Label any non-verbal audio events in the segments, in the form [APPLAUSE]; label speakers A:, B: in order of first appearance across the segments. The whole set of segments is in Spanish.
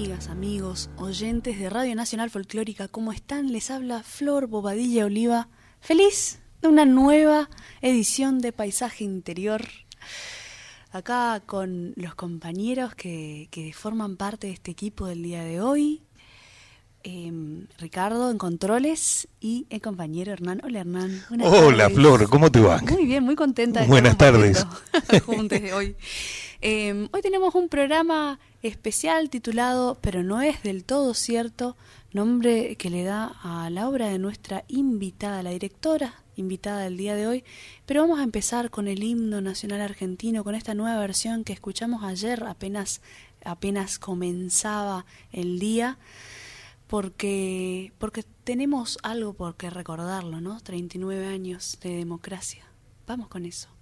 A: amigas, amigos, oyentes de Radio Nacional Folclórica. ¿Cómo están? Les habla Flor Bobadilla Oliva. Feliz de una nueva edición de Paisaje Interior. Acá con los compañeros que, que forman parte de este equipo del día de hoy. Em, Ricardo en controles y el compañero Hernán. Hola Hernán.
B: Hola Flor, ¿cómo te va?
A: Muy bien, muy contenta. De
B: Buenas tardes.
A: juntos [LAUGHS] hoy. Em, hoy tenemos un programa especial titulado Pero no es del todo cierto, nombre que le da a la obra de nuestra invitada, la directora invitada del día de hoy. Pero vamos a empezar con el himno nacional argentino, con esta nueva versión que escuchamos ayer, apenas, apenas comenzaba el día porque, porque tenemos algo por qué recordarlo, ¿no? 39 años de democracia. Vamos con eso.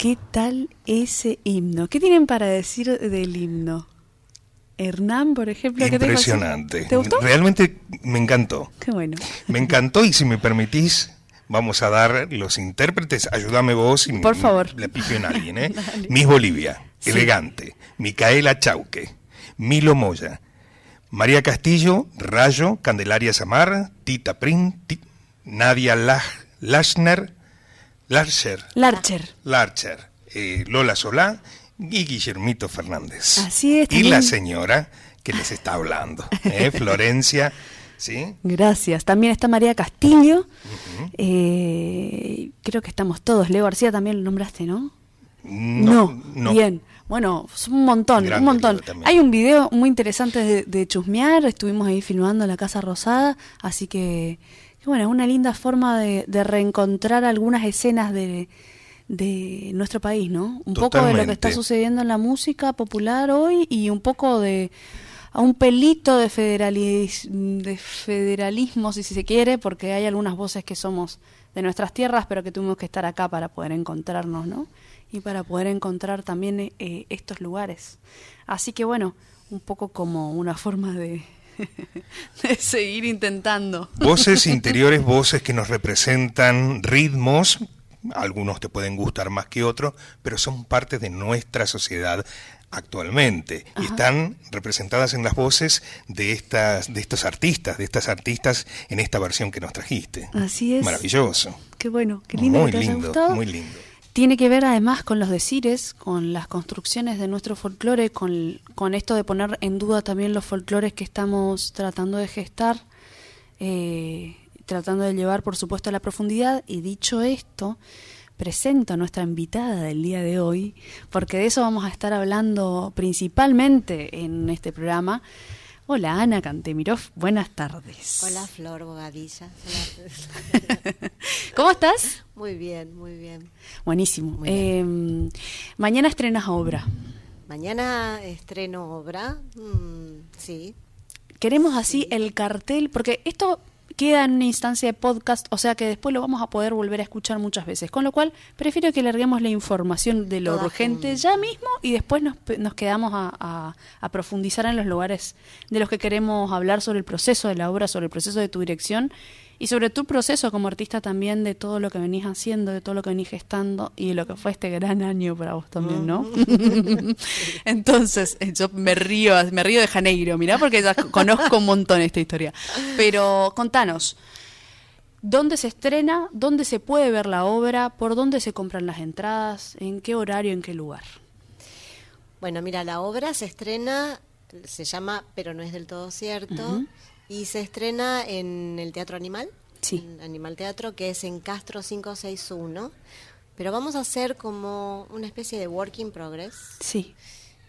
A: ¿Qué tal ese himno? ¿Qué tienen para decir del himno? Hernán, por ejemplo.
B: Impresionante.
A: ¿Te gustó?
B: Realmente me encantó.
A: Qué bueno.
B: Me encantó y si me permitís, vamos a dar los intérpretes. Ayúdame vos y
A: Por favor.
B: le pifió en alguien, ¿eh? [LAUGHS] Miss Bolivia,
A: Sí.
B: Elegante, Micaela Chauque, Milo Moya, María Castillo, Rayo, Candelaria Samar, Tita Prin, Nadia Lach- Lachner, Larcher,
A: Larcher.
B: Larcher, eh, Lola Solá y Guillermito Fernández.
A: Así es,
B: Y
A: también-
B: la señora que les está hablando, ¿eh? [LAUGHS] Florencia, ¿sí?
A: Gracias. También está María Castillo. Eh, creo que estamos todos. Leo García también lo nombraste, ¿no?
B: No, no.
A: Bien. Bueno, un montón,
B: Grande
A: un montón. Hay un video muy interesante de, de chusmear. Estuvimos ahí filmando en la Casa Rosada. Así que, bueno, es una linda forma de, de reencontrar algunas escenas de, de nuestro país, ¿no? Un poco de lo que está sucediendo en la música popular hoy y un poco de a un pelito de, federalis- de federalismo, si se quiere, porque hay algunas voces que somos de nuestras tierras, pero que tuvimos que estar acá para poder encontrarnos, ¿no? Y para poder encontrar también eh, estos lugares. Así que bueno, un poco como una forma de, [LAUGHS] de seguir intentando.
B: Voces [LAUGHS] interiores, voces que nos representan, ritmos, algunos te pueden gustar más que otros, pero son parte de nuestra sociedad actualmente y están representadas en las voces de estas de estos artistas, de estas artistas en esta versión que nos trajiste.
A: Así es.
B: Maravilloso.
A: Qué bueno, qué lindo
B: muy
A: que te haya
B: lindo,
A: gustado.
B: muy lindo.
A: Tiene que ver además con los decires, con las construcciones de nuestro folclore, con, con esto de poner en duda también los folclores que estamos tratando de gestar, eh, tratando de llevar por supuesto a la profundidad. Y dicho esto, presento a nuestra invitada del día de hoy, porque de eso vamos a estar hablando principalmente en este programa. Hola Ana Cantemirov, buenas tardes.
C: Hola Flor Bogadilla. [LAUGHS]
A: ¿Cómo estás?
C: muy bien, muy bien.
A: Buenísimo.
C: Muy bien.
A: Eh, mañana estrenas obra.
C: Mañana estreno obra. Mm, sí.
A: Queremos así el cartel, porque esto queda en una instancia de podcast, o sea que después lo vamos a poder volver a escuchar muchas veces. Con lo cual, prefiero que larguemos la información de lo urgente ya mismo y después nos, nos quedamos a, a- a profundizar en los lugares de los que queremos hablar sobre el proceso de la obra, sobre el proceso de tu dirección y sobre tu proceso como artista también, de todo lo que venís haciendo, de todo lo que venís gestando y de lo que fue este gran año para vos también, ¿no? [LAUGHS] Entonces, eh, yo me río, me río de Janeiro, mirá, porque ya conozco un montón esta historia. Pero contanos, ¿dónde se estrena? ¿Dónde se puede ver la obra? ¿Por dónde se compran las entradas? ¿En qué horario? ¿En qué lugar?
C: Bueno, mira, la obra se estrena, se llama Pero no es del todo cierto, y se estrena en el Teatro Animal.
A: Sí.
C: en Animal Teatro, que es en Castro 561. Pero vamos a hacer como una especie de work in progress.
A: Sí,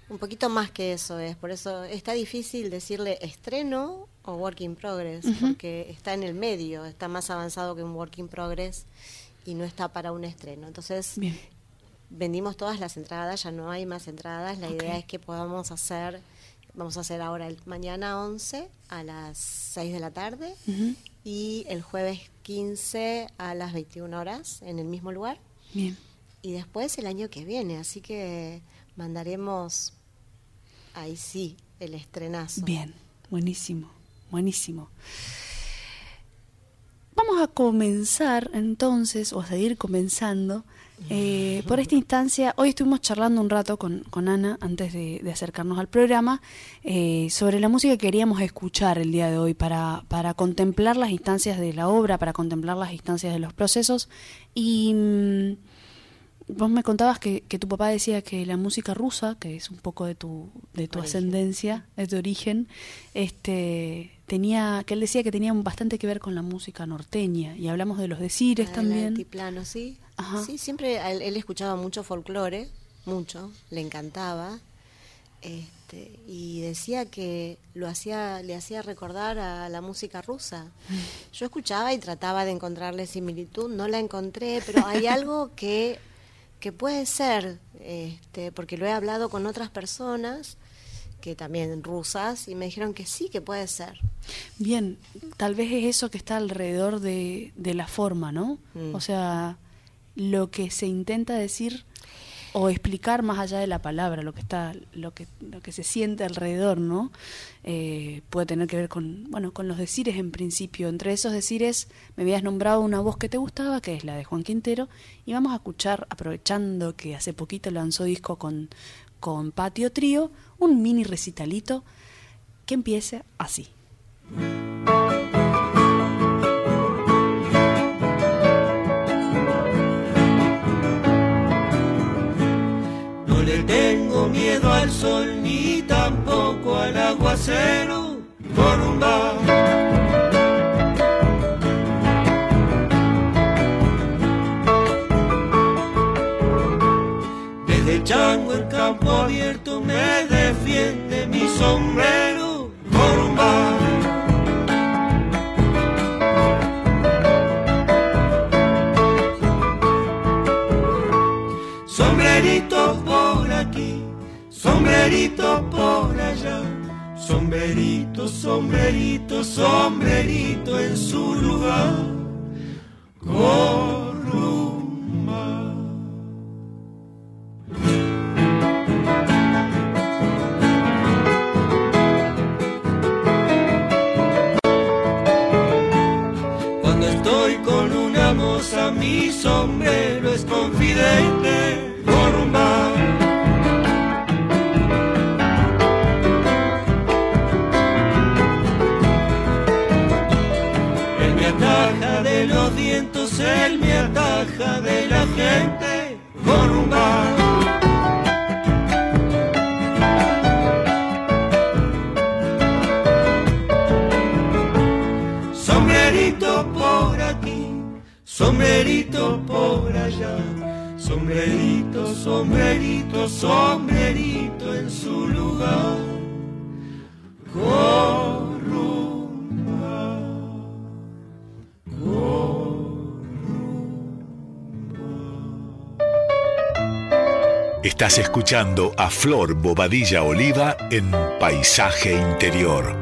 C: Un poquito más que eso es, por eso está difícil decirle estreno o work in progress, porque está en el medio, está más avanzado que un work in progress y no está para un estreno. Entonces,
A: bien.
C: vendimos todas las entradas, ya no hay más entradas, la idea es que podamos hacer, vamos a hacer ahora el mañana 11 a las 6 de la tarde y el jueves 15 a las 21 horas en el mismo lugar
A: Bien.
C: y después el año que viene, así que mandaremos ahí sí el estrenazo.
A: Bien, buenísimo, buenísimo. Vamos a comenzar entonces, o a seguir comenzando, eh, por esta instancia. Hoy estuvimos charlando un rato con, con Ana antes de, de acercarnos al programa eh, sobre la música que queríamos escuchar el día de hoy para, para contemplar las instancias de la obra, para contemplar las instancias de los procesos. Y mm, vos me contabas que, que tu papá decía que la música rusa, que es un poco de tu, de tu
C: Origen.
A: ascendencia, de tu origen, este tenía, que él decía que tenía bastante que ver con la música norteña, y hablamos de los decires
C: Ah, el
A: también.
C: altiplano, sí.
A: Ajá.
C: Sí, siempre él, él escuchaba mucho folclore, mucho, le encantaba. Este, y decía que lo hacía, le hacía recordar a la música rusa. [LAUGHS] Yo escuchaba y trataba de encontrarle similitud, no la encontré, pero hay algo que, que puede ser, este, porque lo he hablado con otras personas que también rusas y me dijeron que sí, que puede ser.
A: Bien, tal vez es eso que está alrededor de, de la forma, ¿no?
C: Mm.
A: O sea, lo que se intenta decir o explicar más allá de la palabra lo que está lo que lo que se siente alrededor no eh, puede tener que ver con bueno con los decires en principio. Entre esos decires me habías nombrado una voz que te gustaba que es la de Juan Quintero y vamos a escuchar aprovechando que hace poquito lanzó disco con con Patio Trío un mini recitalito que empiece así
D: miedo al sol ni tampoco al aguacero
E: escuchando a Flor Bobadilla Oliva en Paisaje Interior.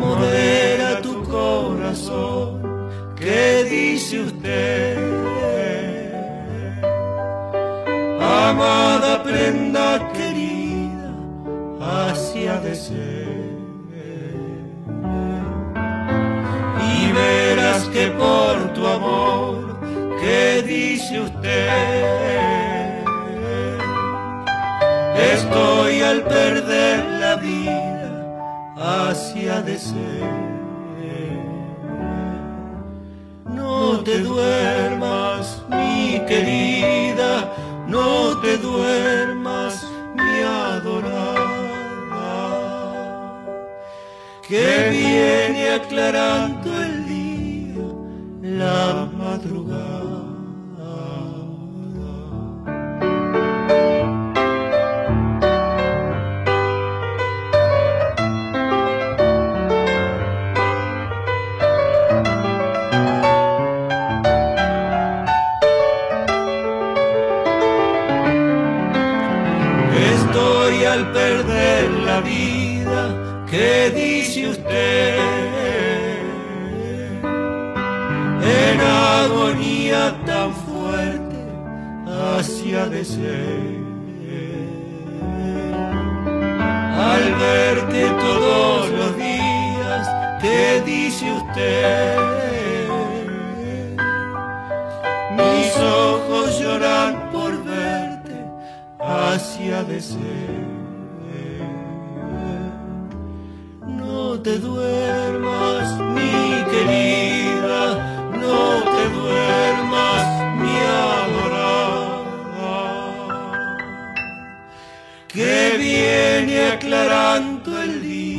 D: modera tu corazón. ¿Qué dice usted? Amada prenda al perder la vida hacia de ser. No te duermas, mi querida, no te duermas, mi adorada, que viene aclarando viene aclarando el día,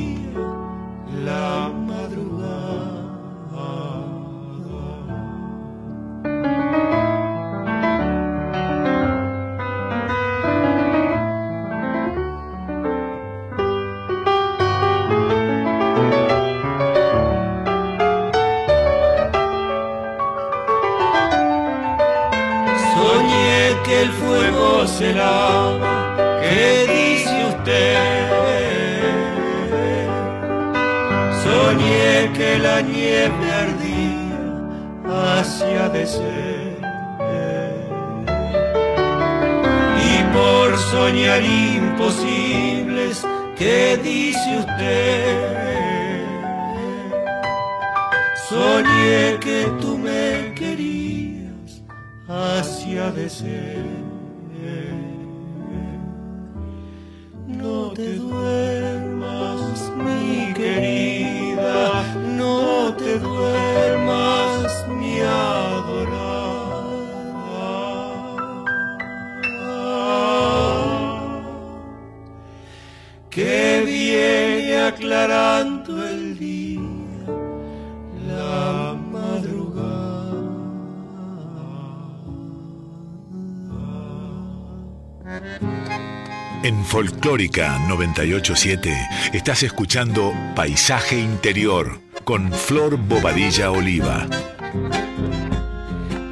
E: Folclórica 987 estás escuchando Paisaje Interior con Flor Bobadilla Oliva.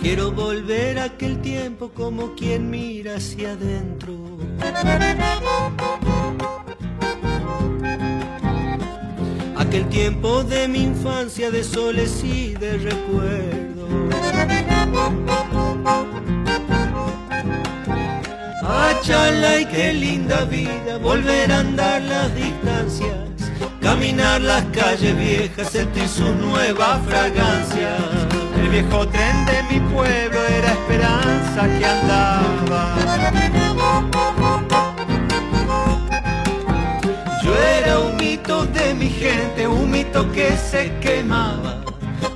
D: Quiero volver a aquel tiempo como quien mira hacia adentro. Aquel tiempo de mi infancia de soles y de recuerdos. Achala y qué linda vida, volver a andar las distancias, caminar las calles viejas, sentir su nueva fragancia. El viejo tren de mi pueblo era esperanza que andaba. Yo era un mito de mi gente, un mito que se quemaba,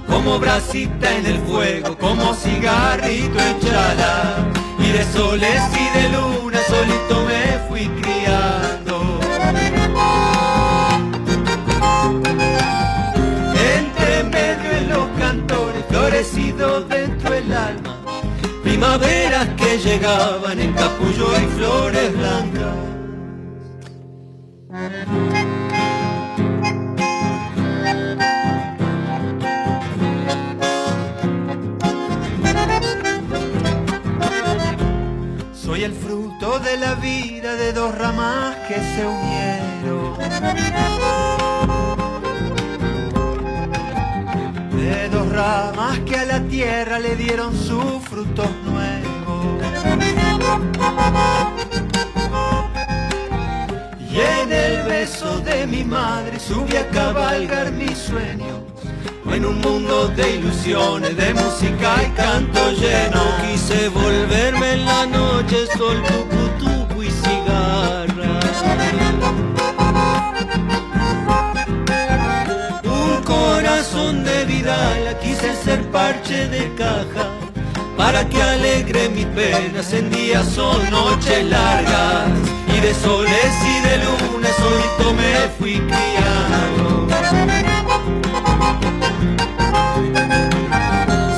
D: como brasita en el fuego, como cigarrito en chala y de soles y de luna solito me fui criando. Entre medio de los cantores, florecido dentro del alma, primaveras que llegaban en capullo y flores blancas. Soy el fruto de la vida de dos ramas que se unieron. De dos ramas que a la tierra le dieron sus frutos nuevos. Y en el beso de mi madre subí a cabalgar mis sueños. En un mundo de ilusiones, de música y canto lleno, quise volverme en la noche, sol. Un corazón de Vidala, quise ser parche de caja, para que alegre mis penas en días o noches largas. Y de soles y de luna solito me fui criando.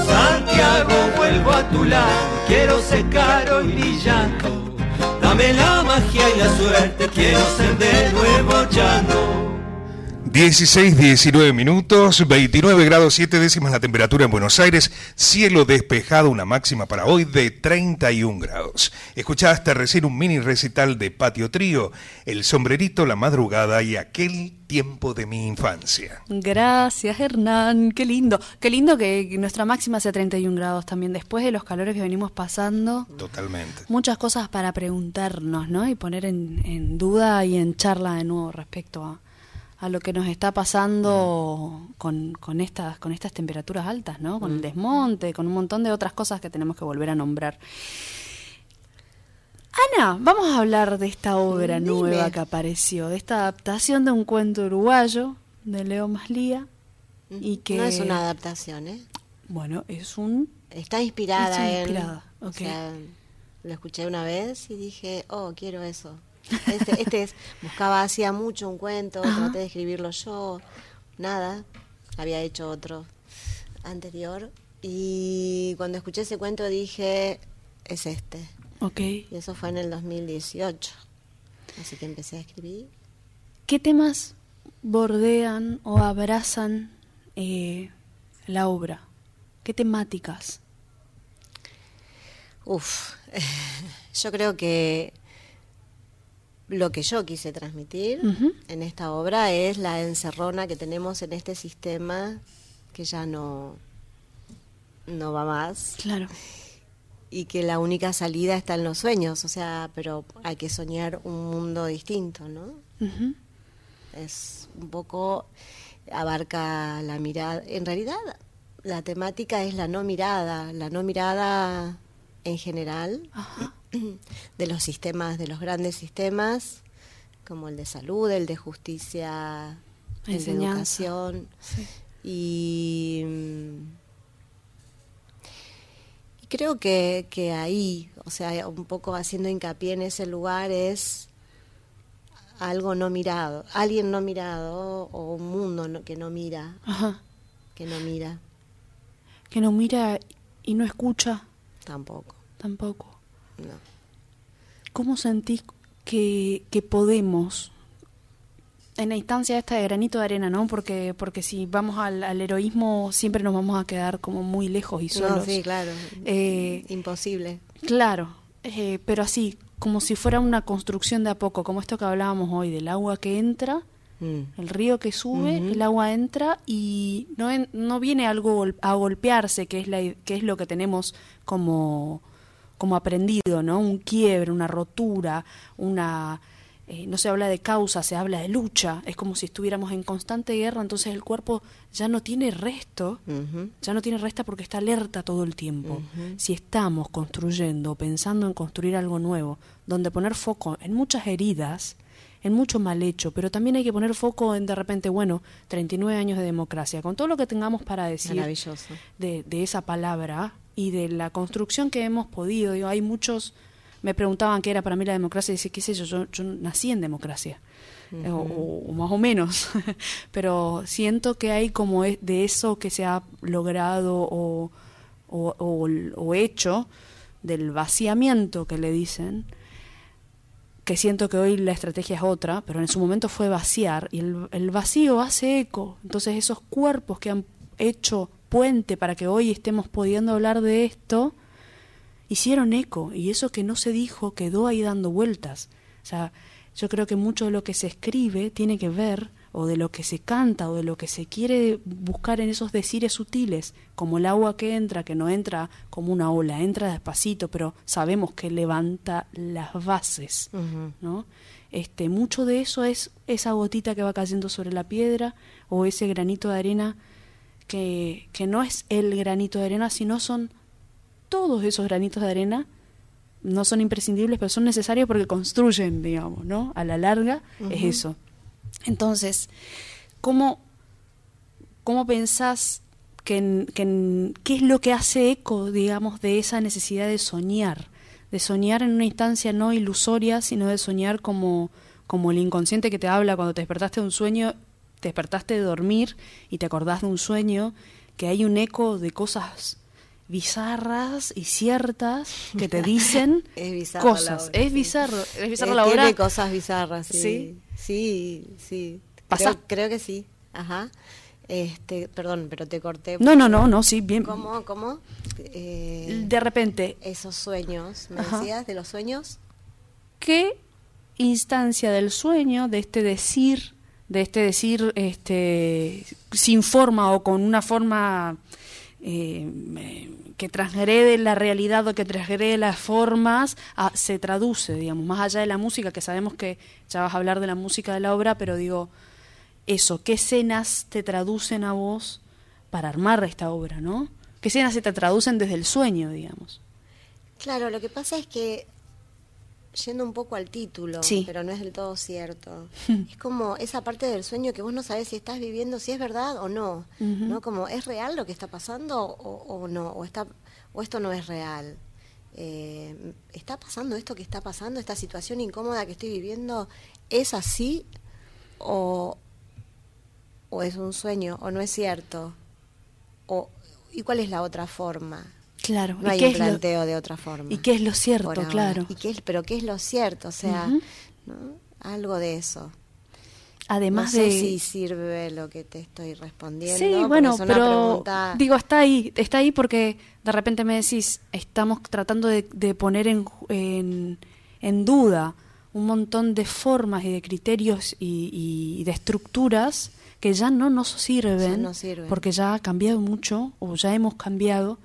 D: Santiago, vuelvo a tu lado, quiero ser caro y brillando. Dame la magia y la suerte, quiero ser de nuevo chango.
B: 16, 19 minutos, 29 grados 7 décimas la temperatura en Buenos Aires, cielo despejado, una máxima para hoy de 31 grados. Escuchaste recién un mini recital de Patio Trío, El Sombrerito, La Madrugada y aquel tiempo de mi infancia.
A: Gracias, Hernán. Qué lindo. Qué lindo que nuestra máxima sea 31 grados también, después de los calores que venimos pasando.
B: Totalmente.
A: Muchas cosas para preguntarnos, ¿no? Y poner en, en duda y en charla de nuevo respecto a, a lo que nos está pasando con, con, estas, con estas temperaturas altas, ¿no? Con el desmonte, con un montón de otras cosas que tenemos que volver a nombrar. Ana, vamos a hablar de esta obra
C: Dime.
A: nueva que apareció, de esta adaptación de un cuento uruguayo de Leo Maslía y que
C: No es una adaptación, ¿eh?
A: bueno, es un
C: Está inspirada
A: Está
C: en...
A: inspirada,
C: o
A: ok.
C: sea, lo escuché una vez y dije, oh, quiero eso. Este, este es, buscaba hacía mucho un cuento,
A: Ajá.
C: traté de escribirlo yo, nada, había hecho otro anterior. Y cuando escuché ese cuento dije, es este.
A: ok.
C: Y eso fue en el 2018. Así que empecé a escribir.
A: ¿Qué temas bordean o abrazan eh, la obra? ¿Qué temáticas?
C: Uf, [LAUGHS] yo creo que lo que yo quise transmitir en esta obra es la encerrona que tenemos en este sistema que ya no, no va más
A: Claro.
C: y que la única salida está en los sueños, o sea, pero hay que soñar un mundo distinto, ¿no? Es un poco, abarca la mirada, en realidad la temática es la no mirada, la no mirada en general
A: Ajá.
C: De los sistemas, de los grandes sistemas, como el de salud, el de justicia, el de educación.
A: Sí.
C: Y, y creo que, que ahí, o sea, un poco haciendo hincapié en ese lugar es algo no mirado, alguien no mirado o un mundo no- que no mira,
A: Ajá.
C: que no mira
A: Que no mira y no escucha
C: tampoco.
A: tampoco.
C: No.
A: ¿Cómo sentís que, que podemos, en la instancia esta de granito de arena, ¿no? Porque, porque si vamos al, al heroísmo siempre nos vamos a quedar como muy lejos y solos.
C: No, sí, claro.
A: Eh,
C: Imposible.
A: Claro, eh, pero así, como si fuera una construcción de a poco, como esto que hablábamos hoy, del agua que entra,
C: Mm.
A: el río que sube, el agua entra y no, en- no viene algo a golpearse, que es, la, que es lo que tenemos como, como aprendido, ¿no? Un quiebre, una rotura, una... eh, no se habla de causa, se habla de lucha, es como si estuviéramos en constante guerra, entonces el cuerpo ya no tiene resto, ya no tiene resta porque está alerta todo el tiempo. Si estamos construyendo, pensando en construir algo nuevo, donde poner foco en muchas heridas, en mucho mal hecho, pero también hay que poner foco en de repente, bueno, 39 años de democracia, con todo lo que tengamos para decir de esa palabra y de la construcción que hemos podido. Digo, hay muchos, me preguntaban qué era para mí la democracia, y dice, qué sé yo, yo, yo nací en democracia, eh, o, o- o más o menos, [LAUGHS] pero siento que hay como e- de eso que se ha logrado o, o, o- o hecho, del vaciamiento que le dicen, que siento que hoy la estrategia es otra, pero en su momento fue vaciar, y el, el vacío hace eco. Entonces esos cuerpos que han hecho puente para que hoy estemos pudiendo hablar de esto, hicieron eco, y eso que no se dijo quedó ahí dando vueltas. O sea, yo creo que mucho de lo que se escribe tiene que ver, o de lo que se canta, o de lo que se quiere buscar en esos decires sutiles, como el agua que entra, que no entra como una ola, entra despacito, pero sabemos que levanta las bases. ¿no? Este, mucho de eso es esa gotita que va cayendo sobre la piedra o ese granito de arena que, que no es el granito de arena, sino son todos esos granitos de arena. No son imprescindibles, pero son necesarios porque construyen, digamos, ¿no? A la larga es eso. Entonces, ¿cómo, cómo pensás que, en- que en- qué es lo que hace eco, digamos, de esa necesidad de soñar? De soñar en una instancia no ilusoria, sino de soñar como, como el inconsciente que te habla cuando te despertaste de un sueño, te despertaste de dormir y te acordás de un sueño, que hay un eco de cosas bizarras y ciertas que te [LAUGHS] dicen
C: Es
A: cosas.
C: obra,
A: es
C: sí.
A: bizarro, es bizarro
C: Eh,
A: la
C: tiene
A: obra.
C: cosas bizarras, sí.
A: Sí.
C: Sí, sí.
A: Pasa-
C: Creo, creo que sí. Ajá. Este, perdón, pero te corté.
A: No, no, no, no, sí, bien.
C: ¿Cómo? ¿Cómo? Eh,
A: De repente,
C: esos sueños, ¿me
A: Ajá.
C: decías de los sueños?
A: ¿qué instancia del sueño, de este decir, de este decir este, sin forma o con una forma eh, que transgrede la realidad o que transgrede las formas, ah, se traduce, digamos, más allá de la música, que sabemos que ya vas a hablar de la música de la obra, pero digo, eso, ¿qué escenas te traducen a vos para armar esta obra, ¿no? ¿Qué escenas se te traducen desde el sueño, digamos?
C: Claro, lo que pasa es que, yendo un poco al título,
A: Sí.
C: pero no es del todo cierto, [LAUGHS] es como esa parte del sueño que vos no sabés si estás viviendo, si es verdad o no. ¿no? Como, ¿es real lo que está pasando o, o no? O, está, o esto no es real. Eh, ¿Está pasando esto que está pasando, esta situación incómoda que estoy viviendo? ¿Es así o, o es un sueño o no es cierto? O, ¿Y cuál es la otra forma?
A: Claro,
C: No
A: ¿y
C: hay
A: qué
C: un
A: es lo-
C: de otra forma.
A: ¿Y qué es lo cierto? Claro.
C: ¿Y qué es, pero qué es lo cierto? O sea, algo de eso.
A: Además
C: no sé
A: de...
C: si sirve lo que te estoy respondiendo.
A: Sí, bueno,
C: es una
A: pero
C: pregunta-
A: digo, está ahí, está ahí porque de repente me decís, estamos tratando de, de poner en, en, en duda un montón de formas y de criterios y, de estructuras que ya no nos sirven, porque ya ha cambiado mucho o ya hemos cambiado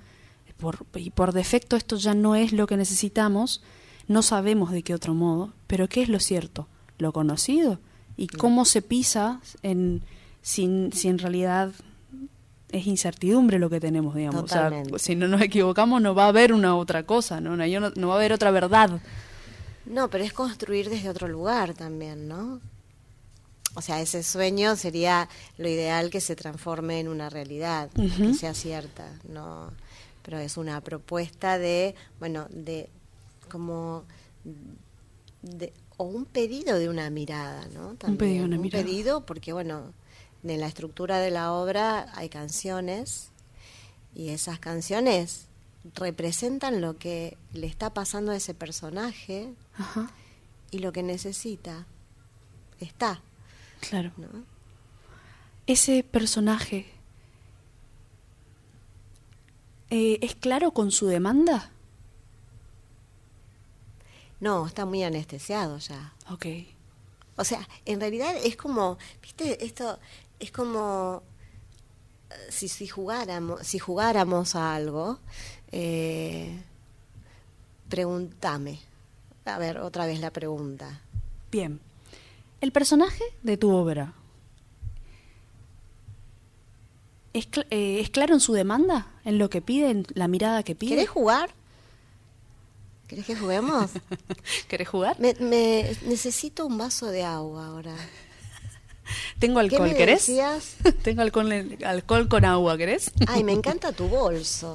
A: por, y por defecto esto ya no es lo que necesitamos, no sabemos de qué otro modo, pero ¿qué es lo cierto? Lo conocido y cómo se pisa en, sin, si en realidad es incertidumbre lo que tenemos, digamos. O sea, si no nos equivocamos no va a haber una otra cosa, ¿no? No, no va a haber otra verdad.
C: No, pero es construir desde otro lugar también, ¿no? O sea, ese sueño sería lo ideal que se transforme en una realidad, que sea cierta, ¿no? Pero es una propuesta de, bueno, de como de, o un pedido de una mirada, ¿no?
A: un pedido, una
C: un pedido porque, bueno, en la estructura de la obra hay canciones y esas canciones representan lo que le está pasando a ese personaje y lo que necesita. Está.
A: Claro. Ese personaje eh, es claro con su demanda.
C: No, está muy anestesiado ya.
A: Ok.
C: O sea, en realidad es como, viste, esto es como eh, si, si jugáramos, si jugáramos a algo, eh, pregúntame. A ver, otra vez la pregunta.
A: Bien. El personaje de tu obra, ¿es, eh, ¿es claro en su demanda? ¿En lo que pide? ¿En la mirada que pide?
C: ¿Querés jugar? ¿Querés que juguemos? [LAUGHS]
A: ¿Querés jugar?
C: Me, necesito un vaso de agua ahora. [LAUGHS] [LAUGHS]
A: Tengo alcohol, ¿Qué ¿querés? Tengo alcohol, alcohol con agua, ¿querés?
C: Ay, me encanta tu bolso.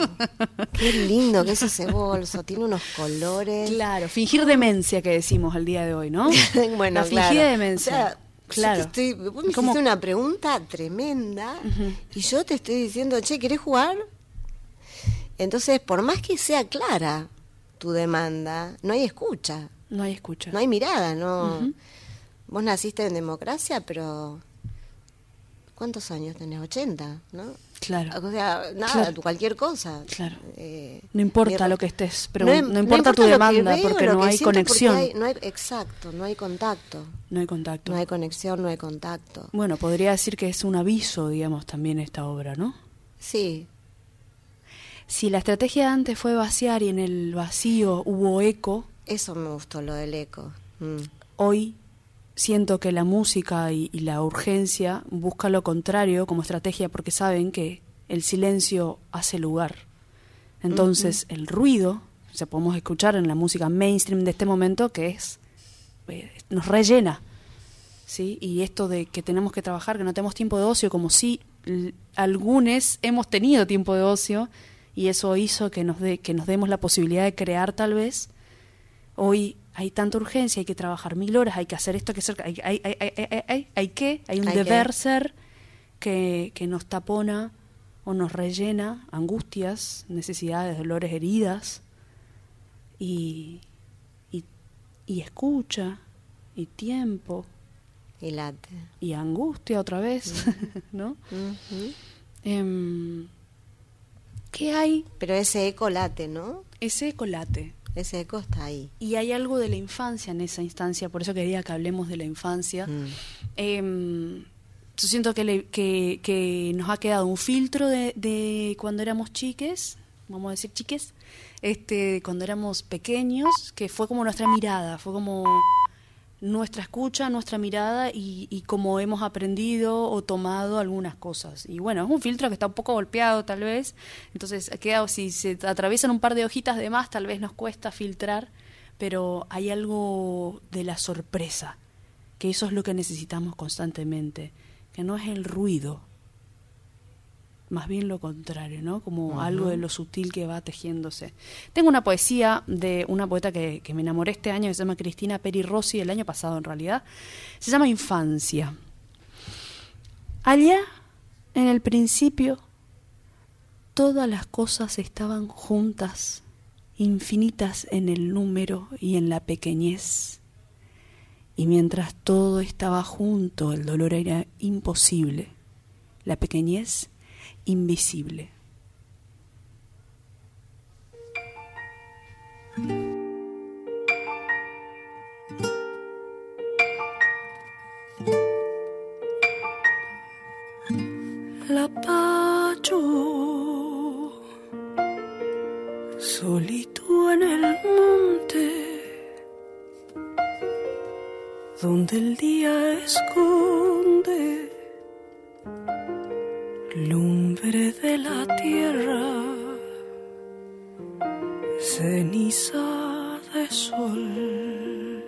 C: Qué lindo que es ese bolso, tiene unos colores.
A: Claro, fingir demencia que decimos el día de hoy, ¿no?
C: bueno,
A: La fingir demencia.
C: Claro. Estoy, vos me hiciste una pregunta tremenda y yo te estoy diciendo, che, ¿querés jugar? Entonces, por más que sea clara tu demanda, no hay escucha.
A: No hay escucha.
C: No hay mirada, no. Vos naciste en democracia, pero ¿cuántos años tenés? 80, ¿no?
A: Claro.
C: O sea, nada, cualquier cosa.
A: Claro. Eh, no importa lo que estés, pero no, importa, tu demanda porque no hay conexión.
C: no hay, exacto, no hay contacto.
A: No hay contacto.
C: No hay conexión, no hay contacto.
A: Bueno, podría decir que es un aviso, digamos, también esta obra, ¿no?
C: Sí.
A: Si la estrategia antes fue vaciar y en el vacío hubo eco.
C: Eso me gustó, lo del eco. Mm.
A: Hoy siento que la música y, la urgencia busca lo contrario como estrategia porque saben que el silencio hace lugar. Entonces el ruido, se podemos escuchar en la música mainstream de este momento, que es eh, nos rellena, ¿sí? Y esto de que tenemos que trabajar, que no tenemos tiempo de ocio, como si algunos hemos tenido tiempo de ocio y eso hizo que nos, de, que nos demos la posibilidad de crear tal vez. Hoy hay tanta urgencia, hay que trabajar mil horas, hay que hacer esto, hay que hacer, hay, hay, hay, hay, hay que, hay un deber ser que, que nos tapona o nos rellena angustias, necesidades, dolores, heridas, y, y, y escucha, y tiempo.
C: Y late.
A: Y angustia otra vez, [LAUGHS] ¿no? Em, ¿Qué hay?
C: Pero ese eco late, ¿no?
A: Ese eco late.
C: Ese eco está ahí.
A: Y hay algo de la infancia en esa instancia, por eso quería que hablemos de la infancia. Mm. Em, yo siento que, que, nos ha quedado un filtro de, de, cuando éramos chiques, vamos a decir chiques, este, cuando éramos pequeños, que fue como nuestra mirada, fue como nuestra escucha, nuestra mirada y, y cómo hemos aprendido o tomado algunas cosas. Y bueno, es un filtro que está un poco golpeado tal vez, entonces queda, si se atraviesan un par de hojitas de más tal vez nos cuesta filtrar, pero hay algo de la sorpresa, que eso es lo que necesitamos constantemente, que no es el ruido, más bien lo contrario, ¿no? Como algo de lo sutil que va tejiéndose. Tengo una poesía de una poeta que, me enamoré este año, que se llama Cristina Peri Rossi, el año pasado en realidad. Se llama Infancia. Allá, en el principio, todas las cosas estaban juntas, infinitas en el número y en la pequeñez. Y mientras todo estaba junto, el dolor era imposible. La pequeñez invisible.
F: La pacho, solito en el monte, donde el día esconde lumbre de la tierra, ceniza de sol.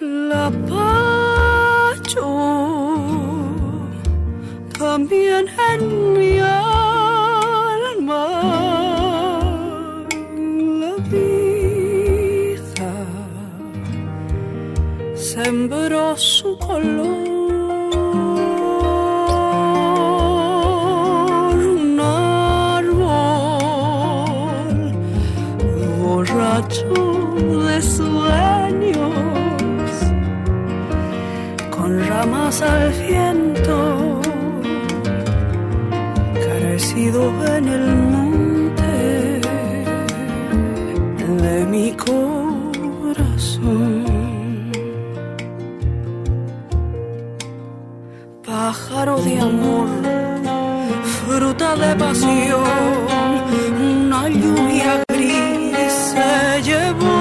F: La pacho también en mi alma la vida sembró su color de sueños con ramas al viento carecido en el monte de mi corazón. Pájaro de amor fruta de pasión una lluvia se llevó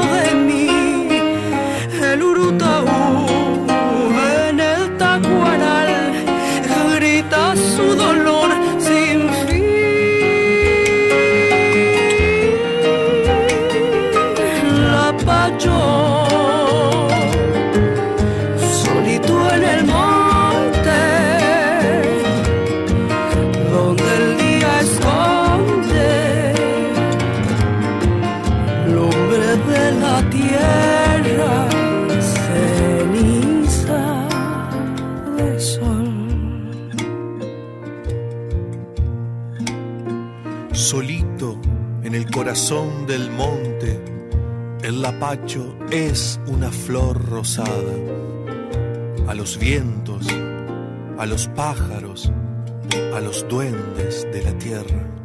G: del monte, el lapacho es una flor rosada. A los vientos, a los pájaros, a los duendes de la tierra.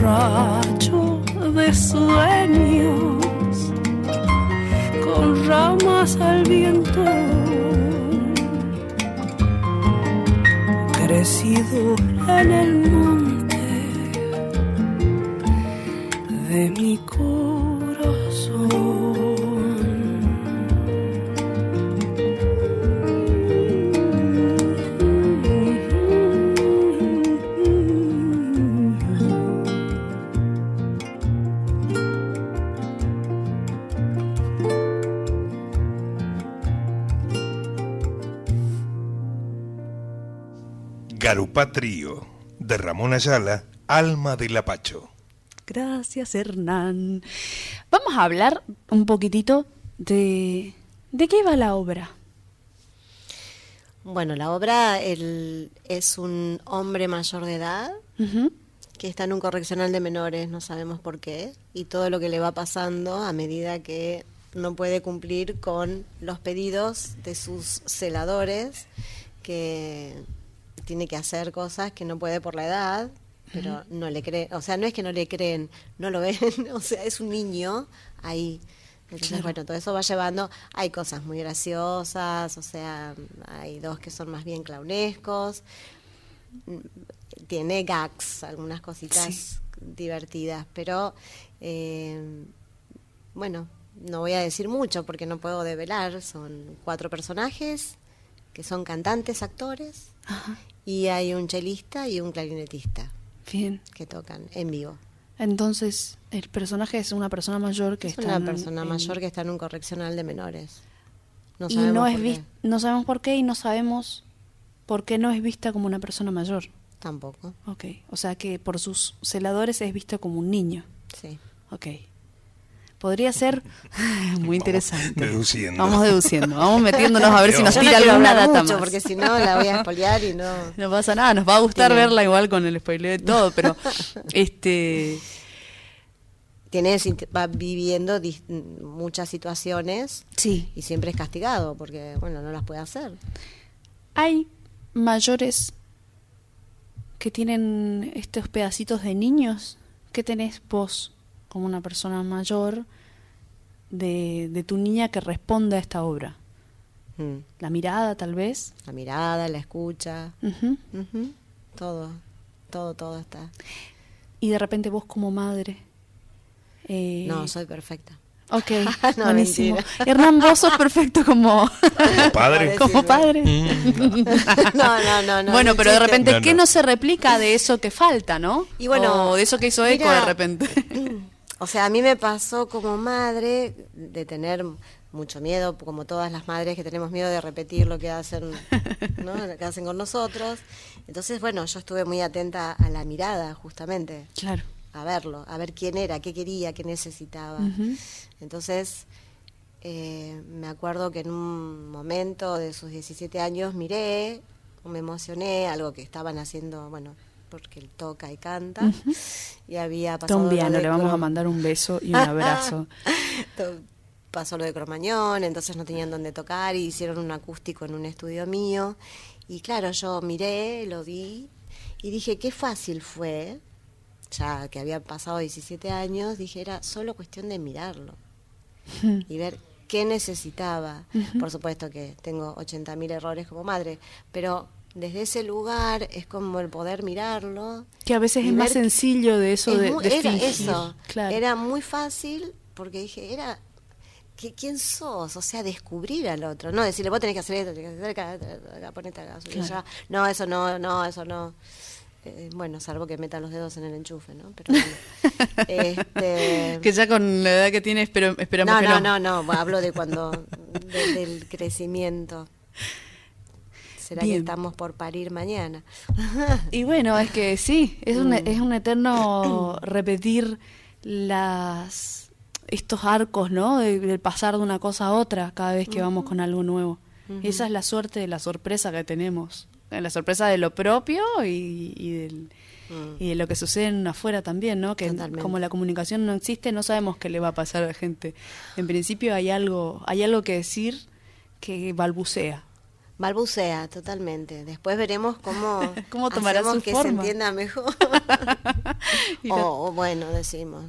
F: Borracho de sueños con ramas al viento crecido en el monte de mi corazón.
B: Garupá Trío, de Ramón Ayala, Alma del Apacho.
A: Gracias, Hernán. Vamos a hablar un poquitito de... ¿De qué va la obra?
C: Bueno, la obra el- es un hombre mayor de edad que está en un correccional de menores, no sabemos por qué, y todo lo que le va pasando a medida que no puede cumplir con los pedidos de sus celadores, que tiene que hacer cosas que no puede por la edad, pero no le creen, o sea, no es que no le creen, no lo ven, [LAUGHS] o sea, es un niño ahí. Entonces,
A: Claro.
C: bueno, todo eso va llevando, hay cosas muy graciosas, o sea, hay dos que son más bien clownescos, tiene gags, algunas cositas
A: Sí.
C: divertidas, pero eh, bueno, no voy a decir mucho porque no puedo develar, son cuatro personajes que son cantantes, actores, y hay un chelista y un clarinetista
A: Bien.
C: que tocan en vivo.
A: Entonces, el personaje es una persona mayor que
C: Es
A: está
C: una
A: en-
C: persona
A: en-
C: mayor que está en un correccional de menores. No
A: y
C: sabemos
A: no es
C: por
A: vis-
C: qué.
A: no sabemos por qué y no sabemos por qué no es vista como una persona mayor.
C: Tampoco,
A: Ok, o sea que por sus celadores es visto como un niño.
C: sí.
A: Ok. Podría ser [LAUGHS] muy interesante.
B: deduciendo.
A: Vamos deduciendo, vamos metiéndonos a ver si nos
C: Yo
A: tira alguna data
C: mucho
A: más.
C: porque si no la voy a espolear y no... [LAUGHS]
A: No pasa nada, nos va a gustar
C: Tiene-
A: verla igual con el spoiler de todo, pero [LAUGHS] este
C: Tiene, va viviendo muchas situaciones
A: sí,
C: y siempre es castigado porque, bueno, no las puede hacer.
A: hay mayores que tienen estos pedacitos de niños. ¿Qué tenés vos como una persona mayor de, de tu niña que responde a esta obra?
C: Mm.
A: La mirada, tal vez.
C: La mirada, la escucha, todo, todo, todo está.
A: Y de repente vos como madre. eh,
C: No, soy perfecta. [LAUGHS]
A: Ok, [LAUGHS]
C: No,
A: buenísimo.
C: mentira.
A: Hernán, vos sos perfecto como,
B: Padre.
A: como padre. [LAUGHS]
C: No, no, no, no.
A: bueno,
C: no
A: pero de repente,
B: No,
A: ¿qué
B: no.
A: no se replica de eso que falta, no?
C: Y bueno,
A: o de eso que hizo eco
C: mira,
A: de repente. [CLEARS THROAT]
C: O sea, a mí me pasó como madre de tener mucho miedo, como todas las madres que tenemos miedo de repetir lo que hacen, [LAUGHS] ¿no? lo que hacen con nosotros. Entonces, bueno, yo estuve muy atenta a la mirada, justamente,
A: claro.
C: a verlo, a ver quién era, qué quería, qué necesitaba. Entonces, eh, me acuerdo que en un momento de sus 17 años miré, me emocioné, algo que estaban haciendo, bueno, porque él toca y canta, y había pasado... lo
A: Tombiano,
C: de
A: le vamos a mandar un beso y un [LAUGHS] abrazo.
C: Pasó lo de Cromañón, entonces no tenían dónde tocar y hicieron un acústico en un estudio mío. Y claro, yo miré, lo vi y dije, qué fácil fue, ya que había pasado 17 años, dije, era solo cuestión de mirarlo y ver qué necesitaba. Por supuesto que tengo 80.000 errores como madre, pero desde ese lugar es como el poder mirarlo.
A: Que a veces es más sencillo de eso
C: es
A: de,
C: muy-
A: de
C: era
A: fingir.
C: eso,
A: Claro.
C: era muy fácil porque dije, era que quién sos, o sea, descubrir al otro, no decirle vos tenés que hacer esto, tenés que hacer acá, acá, ponete acá,
A: Claro.
C: allá. no, eso no, no, eso no. Eh, bueno, salvo que meta los dedos en el enchufe, ¿no? Pero bueno. [LAUGHS] este,
A: Que ya con la edad que tiene espero, esperamos
C: no,
A: que
C: no,
A: no.
C: no, no, hablo de cuando de- del crecimiento. ¿Será
A: Bien.
C: que estamos por parir mañana? [LAUGHS]
A: Y bueno, es que sí, es un,
C: Mm.
A: es un eterno [CLEARS THROAT] repetir las estos arcos, ¿no? De- del pasar de una cosa a otra cada vez que vamos con algo nuevo. Esa es la suerte de la sorpresa que tenemos. Eh, La sorpresa de lo propio y, y del, y de lo que sucede en afuera también, ¿no? Que
C: Totalmente.
A: como la comunicación no existe, no sabemos qué le va a pasar a la gente. En principio hay algo, hay algo que decir que balbucea.
C: Balbucea, totalmente. Después veremos cómo, [LAUGHS]
A: Cómo tomará
C: hacemos
A: su
C: que
A: forma.
C: se entienda mejor. [LAUGHS] O, bueno, decimos,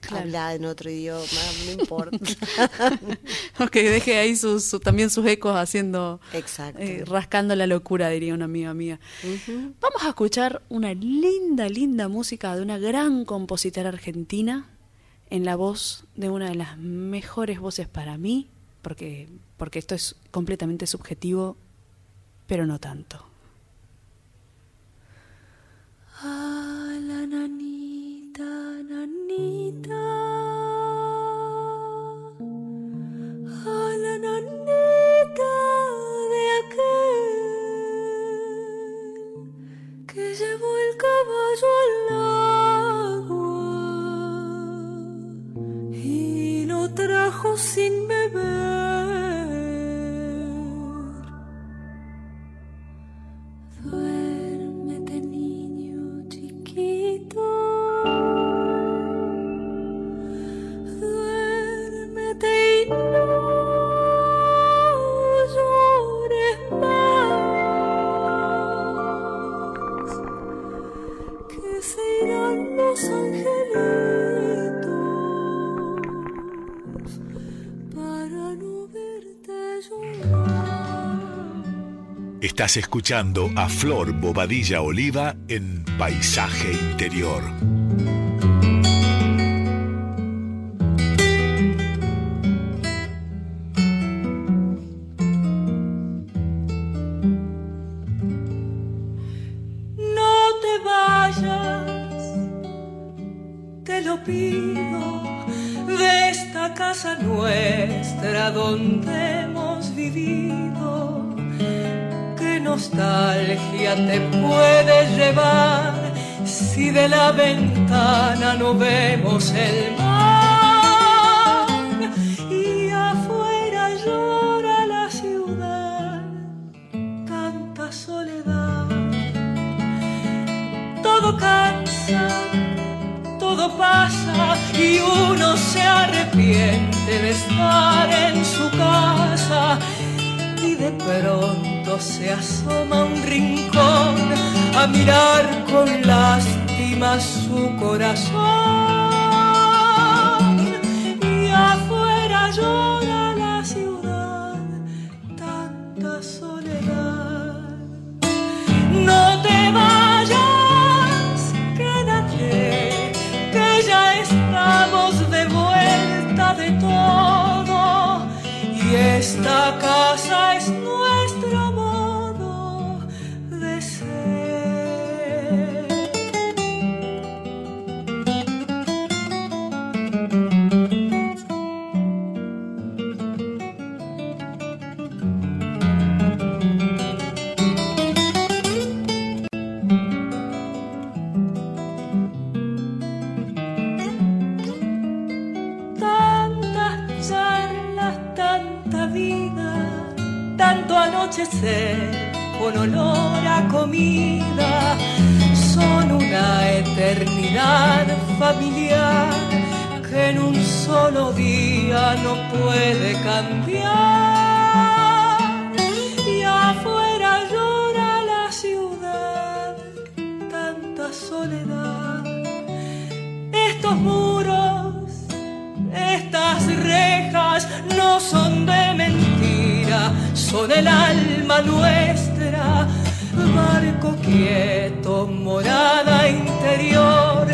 A: Claro.
C: habla en otro idioma, no importa. [LAUGHS]
A: O que deje ahí sus, su- también sus ecos haciendo,
C: Exacto.
A: eh, rascando la locura, diría una amiga mía. Vamos a escuchar una linda, linda música de una gran compositora argentina en la voz de una de las mejores voces para mí, porque, porque esto es completamente subjetivo, pero no tanto.
F: A la nanita, nanita. A la nanita de aquel que llevó el caballo al agua y lo trajo sin
E: Estás escuchando a Flor Bobadilla Oliva en Paisaje Interior.
F: Corazón y afuera llora con olor a comida, son una eternidad familiar que en un solo día no puede cambiar. Son el alma nuestra. Barco quieto, morada interior,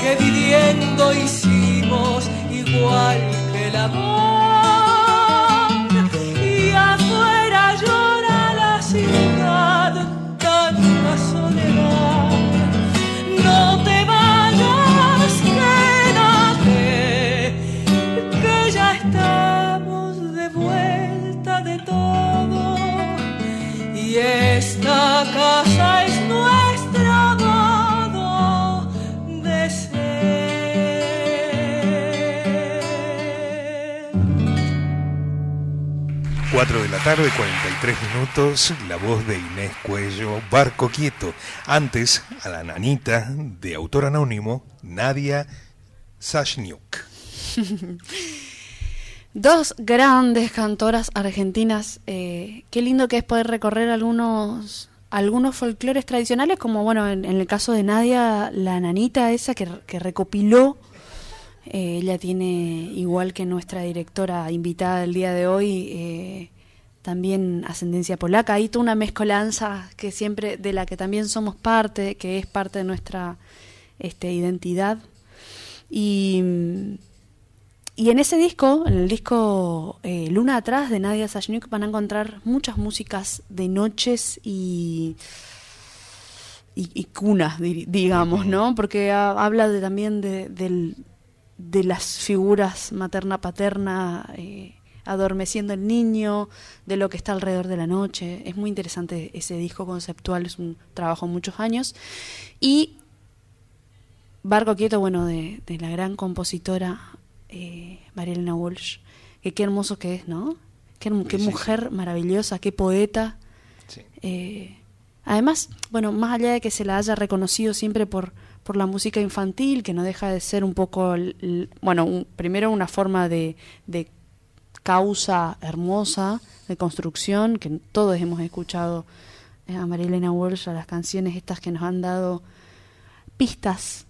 F: que viviendo hicimos igual que el amor. Esta casa es nuestro modo de ser.
B: 4 de la tarde, 43 minutos, la voz de Inés Cuello, Barco Quieto. Antes, a la nanita de autor anónimo, Nadia Sashniuk. [LAUGHS]
A: Dos grandes cantoras argentinas. eh, qué lindo que es poder recorrer algunos algunos folclores tradicionales, como bueno, en, el caso de Nadia, la nanita esa que, que recopiló. eh, ella tiene, igual que nuestra directora invitada el día de hoy, eh, también ascendencia polaca. Hay toda una mezcolanza que siempre, de la que también somos parte, que es parte de nuestra este, identidad. Y y en ese disco, en el disco eh, Luna Atrás de Nadia Sashniuk, van a encontrar muchas músicas de noches y, y, y cunas, di- digamos, ¿no? Porque ha- habla de, también de, de las figuras materna-paterna eh, adormeciendo el niño, de lo que está alrededor de la noche. Es muy interesante ese disco conceptual, es un trabajo de muchos años. Y Barco Quieto, bueno, de, de la gran compositora eh, María Elena Walsh. Que qué hermoso que es, ¿no? Qué, herm- qué
B: Sí, sí,
A: mujer maravillosa, qué poeta.
B: Sí.
A: Eh, además, bueno, más allá de que se la haya reconocido siempre por, por la música infantil, que no deja de ser un poco, bueno, un- primero una forma de, de causa hermosa, de construcción, que todos hemos escuchado eh, a María Elena Walsh, a las canciones estas que nos han dado pistas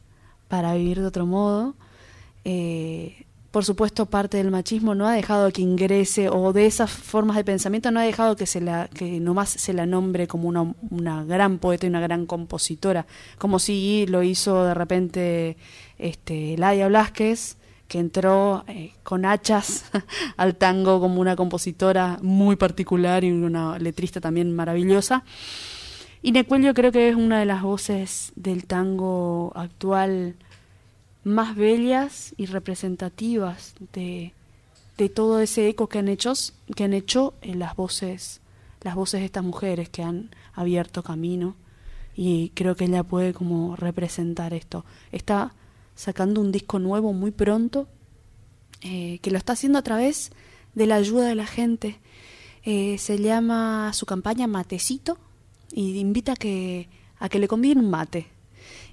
A: para vivir de otro modo. Eh, por supuesto, parte del machismo no ha dejado que ingrese, o de esas formas de pensamiento, no ha dejado que se la, que nomás se la nombre como una, una gran poeta y una gran compositora, como si lo hizo de repente este, Ladia Blasquez, que entró eh, con hachas [LAUGHS] al tango como una compositora muy particular y una letrista también maravillosa. Y Necuello creo que es una de las voces del tango actual más bellas y representativas de, de todo ese eco que han hecho, que han hecho en las voces, las voces de estas mujeres que han abierto camino y creo que ella puede como representar esto. Está sacando un disco nuevo muy pronto, eh, que lo está haciendo a través de la ayuda de la gente. Eh, se llama su campaña Matecito y invita a que, a que le conviden un mate.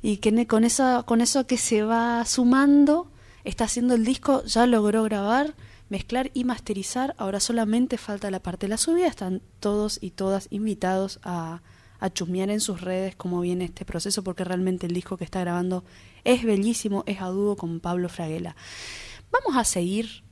A: Y que con eso, con eso que se va sumando, está haciendo el disco, ya logró grabar, mezclar y masterizar. Ahora solamente falta la parte de la subida. Están todos y todas invitados a, a chusmear en sus redes cómo viene este proceso, porque realmente el disco que está grabando es bellísimo, es a dúo con Pablo Fraguela. Vamos a seguir,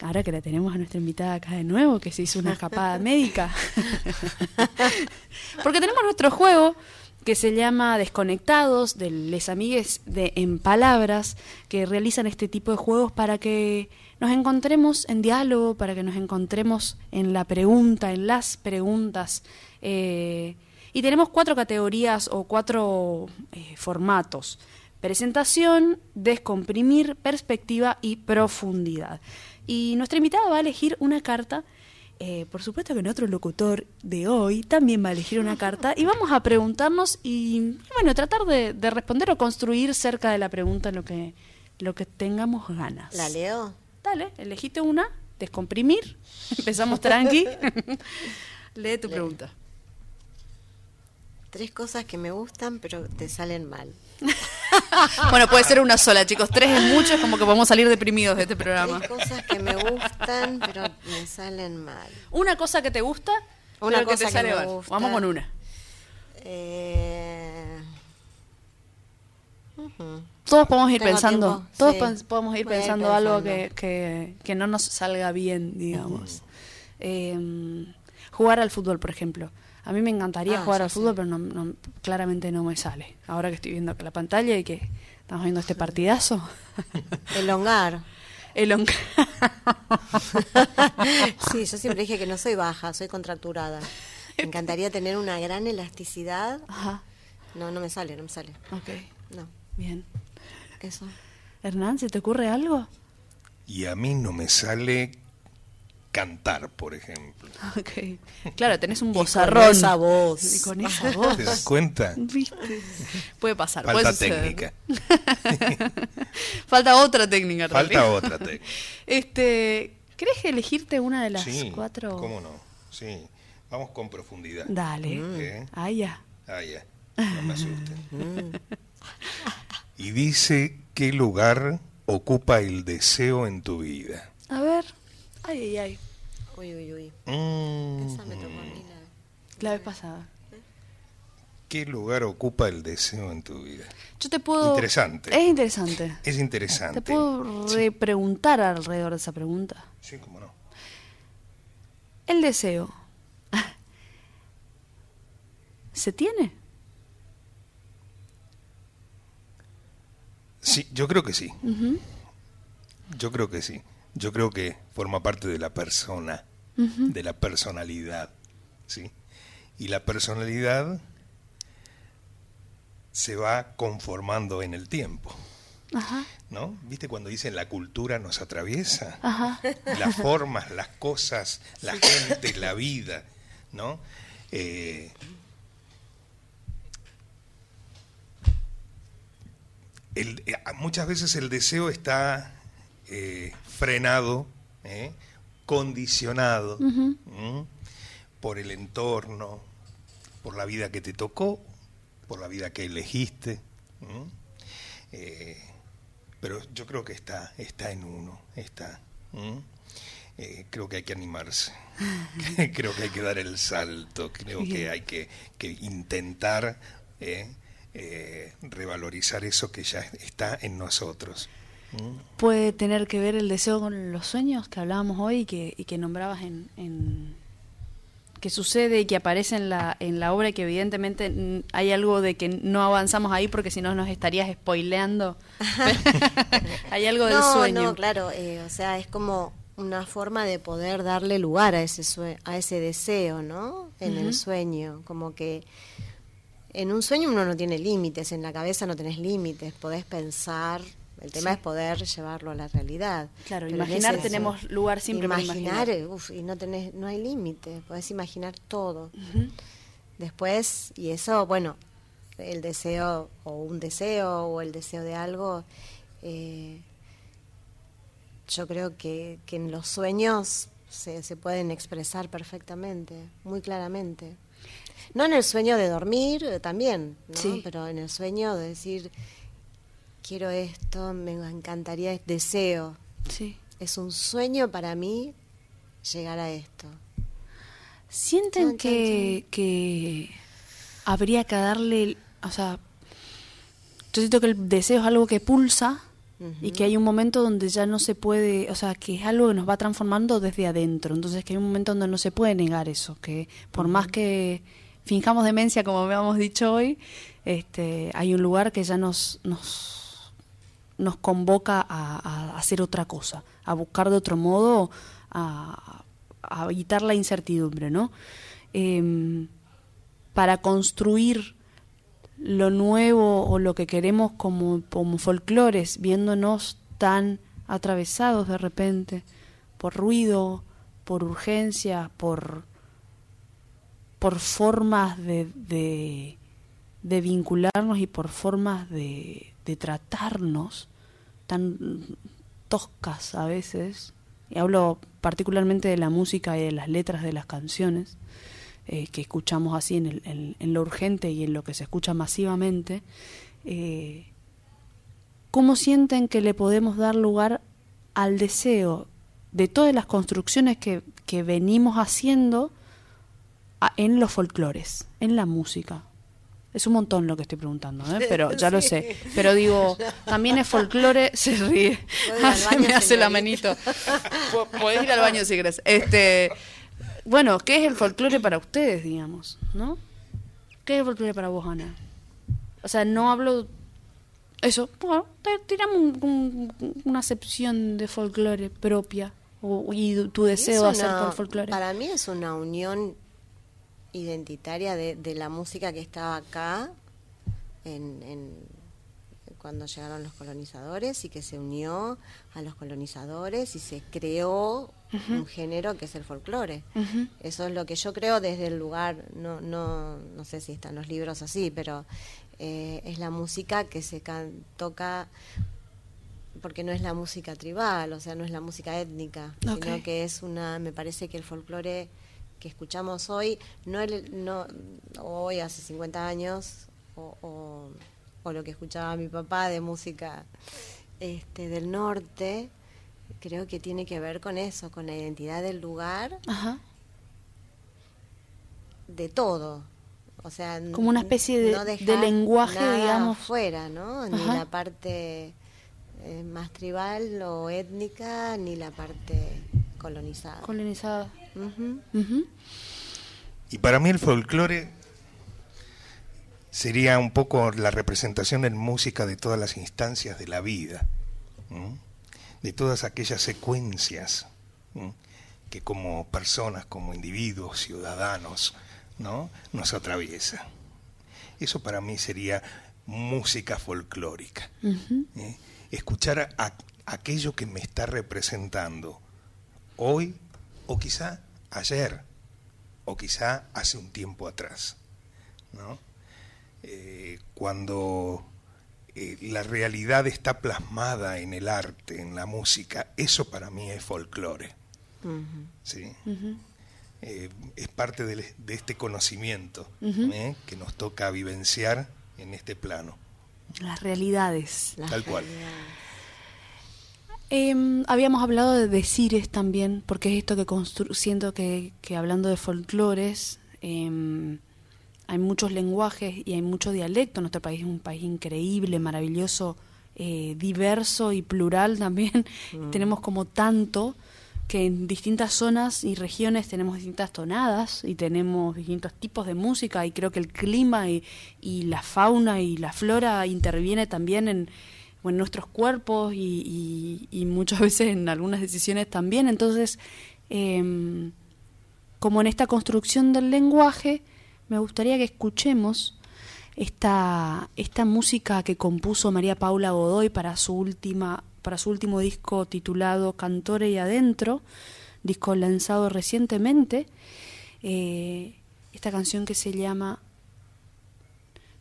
A: ahora que la tenemos a nuestra invitada acá de nuevo, que se hizo una escapada médica, [LAUGHS] [LAUGHS] porque tenemos nuestro juego que se llama Desconectados, de Les Amigues de En Palabras, que realizan este tipo de juegos para que nos encontremos en diálogo, para que nos encontremos en la pregunta, en las preguntas. Eh, y tenemos cuatro categorías o cuatro eh, formatos. Presentación, descomprimir, perspectiva y profundidad. Y nuestra invitada va a elegir una carta. Eh, por supuesto que nuestro locutor de hoy también va a elegir una carta y vamos a preguntarnos y, bueno, tratar de, de, responder o construir cerca de la pregunta lo que, lo que tengamos ganas.
C: ¿La leo?
A: Dale, elegiste una, descomprimir, [LAUGHS] empezamos tranqui. [LAUGHS] Lee tu pregunta.
C: Tres cosas que me gustan, pero te salen mal. [LAUGHS] [LAUGHS]
A: bueno, puede ser una sola, chicos. Tres es mucho, es como que podemos salir deprimidos de este programa.
C: Tres cosas que me gustan, pero me salen mal.
A: Una cosa que te gusta,
C: una cosa
A: que te sale mal.
C: Gusta.
A: Vamos con una.
C: Eh...
A: Uh -huh. Todos podemos ir
C: Tengo
A: pensando,
C: tiempo,
A: todos
C: sí.
A: podemos ir pensando algo que, que, que no nos salga bien, digamos. Eh, jugar al fútbol, por ejemplo. A mí me encantaría
C: Ah,
A: jugar
C: sí,
A: al fútbol, pero no, no- claramente no me sale. Ahora que estoy viendo acá la pantalla y que estamos viendo este partidazo.
C: Elongar. [LAUGHS]
A: El on- [LAUGHS]
C: Sí, yo siempre dije que no soy baja, soy contracturada. Me encantaría tener una gran elasticidad.
A: Ajá,
C: No, no me sale, no me sale.
A: ok,
C: No,
A: bien.
C: eso.
A: Hernán, ¿se te ocurre algo?
B: Y a mí no me sale cantar, por ejemplo. [LAUGHS]
A: Ok. Claro, tenés un
C: con
A: bozarrón.
C: esa voz.
A: Y con esa voz.
B: ¿Te das cuenta?
A: ¿Viste? Puede pasar.
B: Falta
A: puede
B: técnica. [LAUGHS]
A: Falta otra técnica.
B: Falta otra técnica.
A: Este, ¿Querés elegirte una de las
B: Sí,
A: cuatro?
B: ¿cómo no? Sí, vamos con profundidad.
A: Dale.
B: ¿Eh?
A: Ah, ya.
B: Ah, ya, no me asusten. [LAUGHS] y dice, ¿qué lugar ocupa el deseo en tu vida?
A: A ver. Ay, ay, ay.
C: Uy, uy, uy.
B: Mm,
C: Esa me tocó a mí la-
A: La vez pasada.
B: ¿Qué lugar ocupa el deseo en tu vida?
A: Yo te puedo.
B: Interesante.
A: Es interesante.
B: Es interesante.
A: Te puedo repreguntar alrededor de esa pregunta.
B: Sí, cómo no.
A: El deseo. [LAUGHS] ¿Se tiene?
B: Sí, yo creo que sí. Yo creo que sí. Yo creo que forma parte de la persona, de la personalidad, ¿sí? Y la personalidad se va conformando en el tiempo,
A: Ajá.
B: ¿no? ¿Viste cuando dicen la cultura nos atraviesa?
A: Ajá.
B: Las formas, las cosas, la gente, la vida, ¿no? Eh, el- eh, muchas veces el deseo está eh, frenado, ¿eh? condicionado
A: Ujú.
B: ¿m? por el entorno, por la vida que te tocó, por la vida que elegiste. ¿m? Eh, pero yo creo que está, está en uno, está. ¿m? Eh, creo que hay que animarse, [LAUGHS] creo que hay que dar el salto, creo que hay que, que intentar eh, eh, revalorizar eso que ya está en nosotros.
A: Puede tener que ver el deseo con los sueños que hablábamos hoy y que, y que nombrabas en, en- que sucede y que aparece en la, en la obra y que evidentemente hay algo de que no avanzamos ahí porque si no nos estarías spoileando. [LAUGHS] hay algo del
C: no,
A: sueño.
C: no, claro, eh, o sea, es como una forma de poder darle lugar a ese sue- a ese deseo, ¿no? En el sueño, como que en un sueño uno no tiene límites, en la cabeza no tenés límites, podés pensar El tema es poder llevarlo a la realidad.
A: Claro,
C: Pero
A: imaginar
C: es
A: tenemos lugar siempre para
C: imaginar,
A: imaginar.
C: eh, uf, y no tenés, no hay límite, podés imaginar todo. Después, y eso, bueno, el deseo o un deseo o el deseo de algo, eh, yo creo que, que en los sueños se, se pueden expresar perfectamente, muy claramente. No en el sueño de dormir, eh, también, ¿no?
A: Sí.
C: pero en el sueño de decir, quiero esto, me encantaría, deseo.
A: Sí.
C: Es un sueño para mí llegar a esto.
A: ¿Sienten que, que habría que darle, o sea, yo siento que el deseo es algo que pulsa y que hay un momento donde ya no se puede, o sea, que es algo que nos va transformando desde adentro, entonces que hay un momento donde no se puede negar eso, que por más que finjamos demencia, como habíamos dicho hoy, este, hay un lugar que ya nos, nos, nos convoca a, hacer otra cosa, a buscar de otro modo, a, a evitar la incertidumbre, ¿no? Em, para construir lo nuevo o lo que queremos como, como folclores, viéndonos tan atravesados de repente por ruido, por urgencia, por, por formas de, de, de vincularnos y por formas de, de tratarnos tan toscas a veces, y hablo particularmente de la música y de las letras de las canciones, eh, que escuchamos así en, el- en- lo urgente y en lo que se escucha masivamente, eh, ¿cómo sienten que le podemos dar lugar al deseo de todas las construcciones que, que venimos haciendo en los folclores, en la música? Es un montón lo que estoy preguntando, ¿eh? pero ya lo [LAUGHS] sé. Pero digo, también es folclore, [LAUGHS] se ríe.
C: ¿Puedo ir al
A: Se
C: baño,
A: me hace la manito. Po- Podés ir al baño si querés. Este, bueno, ¿qué es el folclore para ustedes, digamos? ¿No? ¿Qué es el folclore para vos, Ana? O sea, no hablo. Eso, bueno, tiramos un- un- una acepción de folclore propia. O, y tu deseo de hacer con folclore.
C: Para mí es una unión identitaria de, de la música que estaba acá en, en- cuando llegaron los colonizadores y que se unió a los colonizadores y se creó un género que es el folclore. Eso es lo que yo creo desde el lugar, no, no, no sé si están los libros así, pero eh, es la música que se can- toca porque no es la música tribal, o sea, no es la música étnica, sino que es una, me parece que el folclore que escuchamos hoy, no, el, no hoy hace 50 años, o, o, o lo que escuchaba mi papá de música este, del norte, creo que tiene que ver con eso, con la identidad del lugar,
A: Ajá.
C: de todo. O sea,
A: Como una especie de-
C: no
A: de lenguaje,
C: nada
A: digamos.
C: fuera, ¿no? Ni
A: Ajá.
C: la parte eh, más tribal o étnica, ni la parte colonizada.
A: Colonizada.
B: Y para mí el folclore sería un poco la representación en música de todas las instancias de la vida, de todas aquellas secuencias que como personas, como individuos, ciudadanos, ¿no? nos atraviesa. Eso para mí sería música folclórica. Escuchar a- aquello que me está representando hoy o quizá ayer o quizá hace un tiempo atrás. ¿no? Eh, cuando eh, la realidad está plasmada en el arte, en la música, eso para mí es folclore. ¿sí? Eh, es parte de, este conocimiento que nos toca vivenciar en este plano.
A: Las realidades.
C: Las
B: Tal cual.
C: realidades.
A: Em, habíamos hablado de decires también, porque es esto que constru siento que, que hablando de folclores, em, hay muchos lenguajes y hay mucho dialecto. Nuestro país es un país increíble, maravilloso, eh, diverso y plural también. [LAUGHS] Tenemos como tanto que en distintas zonas y regiones tenemos distintas tonadas y tenemos distintos tipos de música y creo que el clima y, y la fauna y la flora interviene también en, en nuestros cuerpos y muchas [LAUGHS] veces en algunas decisiones también. Entonces, em, como en esta construcción del lenguaje, me gustaría que escuchemos esta, esta música que compuso María Paula Godoy para su última para su último disco titulado Cantore y Adentro, disco lanzado recientemente. Eh, esta canción que se llama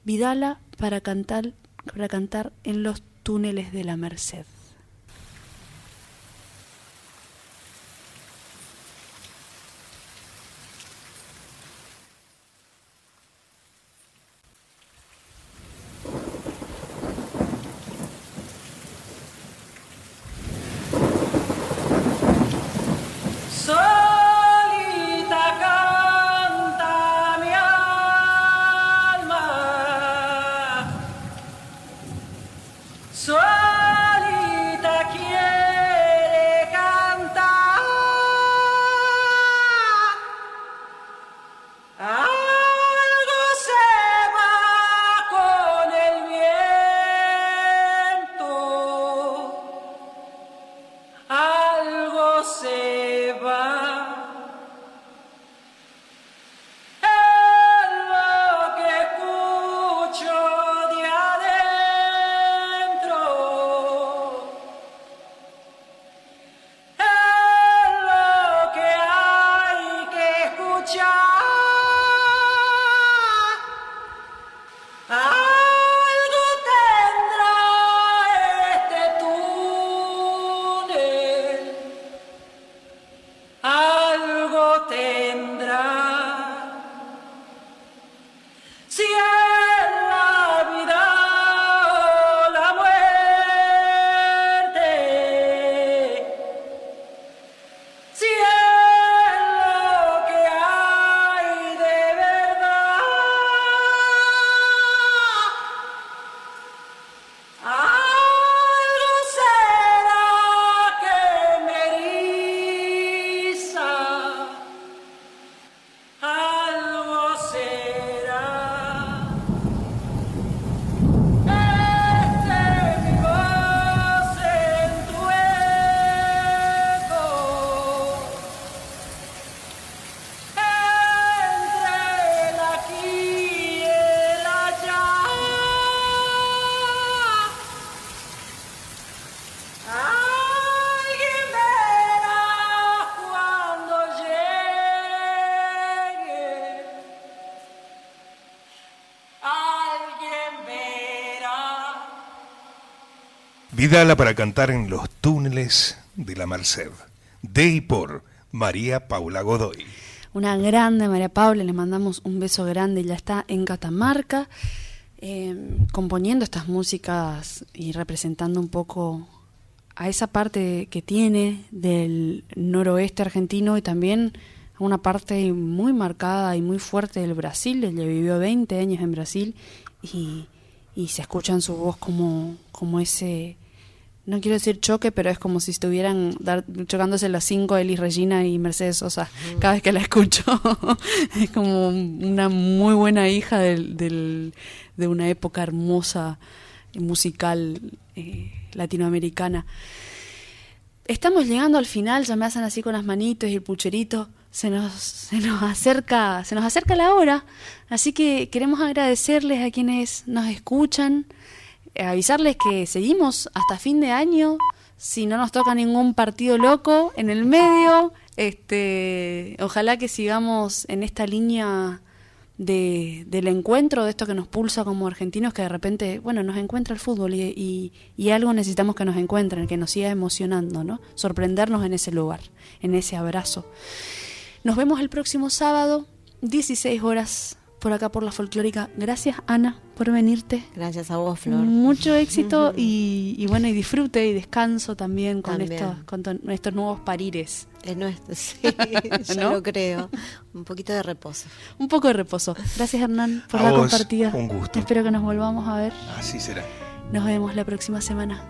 A: Vidala para cantar, para cantar en los túneles de la Merced.
B: Vidala para cantar en los túneles de la Merced. De y por María Paula Godoy.
A: Una grande María Paula, le mandamos un beso grande, ya está en Catamarca, eh, componiendo estas músicas y representando un poco a esa parte que tiene del noroeste argentino y también a una parte muy marcada y muy fuerte del Brasil. Ella vivió 20 años en Brasil y, y se escucha en su voz como, como ese no quiero decir choque, pero es como si estuvieran dar, chocándose las cinco Elis Regina y Mercedes Sosa cada vez que la escucho. [LAUGHS] es como una muy buena hija del, de una época hermosa musical eh, latinoamericana. Estamos llegando al final, ya me hacen así con las manitos y el pucherito. Se nos, se nos acerca, se nos acerca la hora, así que queremos agradecerles a quienes nos escuchan, eh, avisarles que seguimos hasta fin de año. Si no nos toca ningún partido loco en el medio, este, ojalá que sigamos en esta línea de, del encuentro, de esto que nos pulsa como argentinos, que de repente, bueno, nos encuentra el fútbol y, y, algo necesitamos que nos encuentren, que nos siga emocionando, ¿no? Sorprendernos en ese lugar, en ese abrazo. Nos vemos el próximo sábado, 16 horas por acá por la folclórica. Gracias, Ana, por venirte.
C: Gracias a vos, Flor.
A: Mucho [LAUGHS] éxito y, bueno, y disfrute y descanso también con, Estos, con estos nuevos parires.
C: Es nuestro, sí, [LAUGHS] yo lo creo. Un poquito de reposo.
A: Un poco de reposo. Gracias, Hernán, por la compartida.
B: Un gusto.
A: Espero que nos volvamos a ver.
B: Así será.
A: Nos vemos la próxima semana.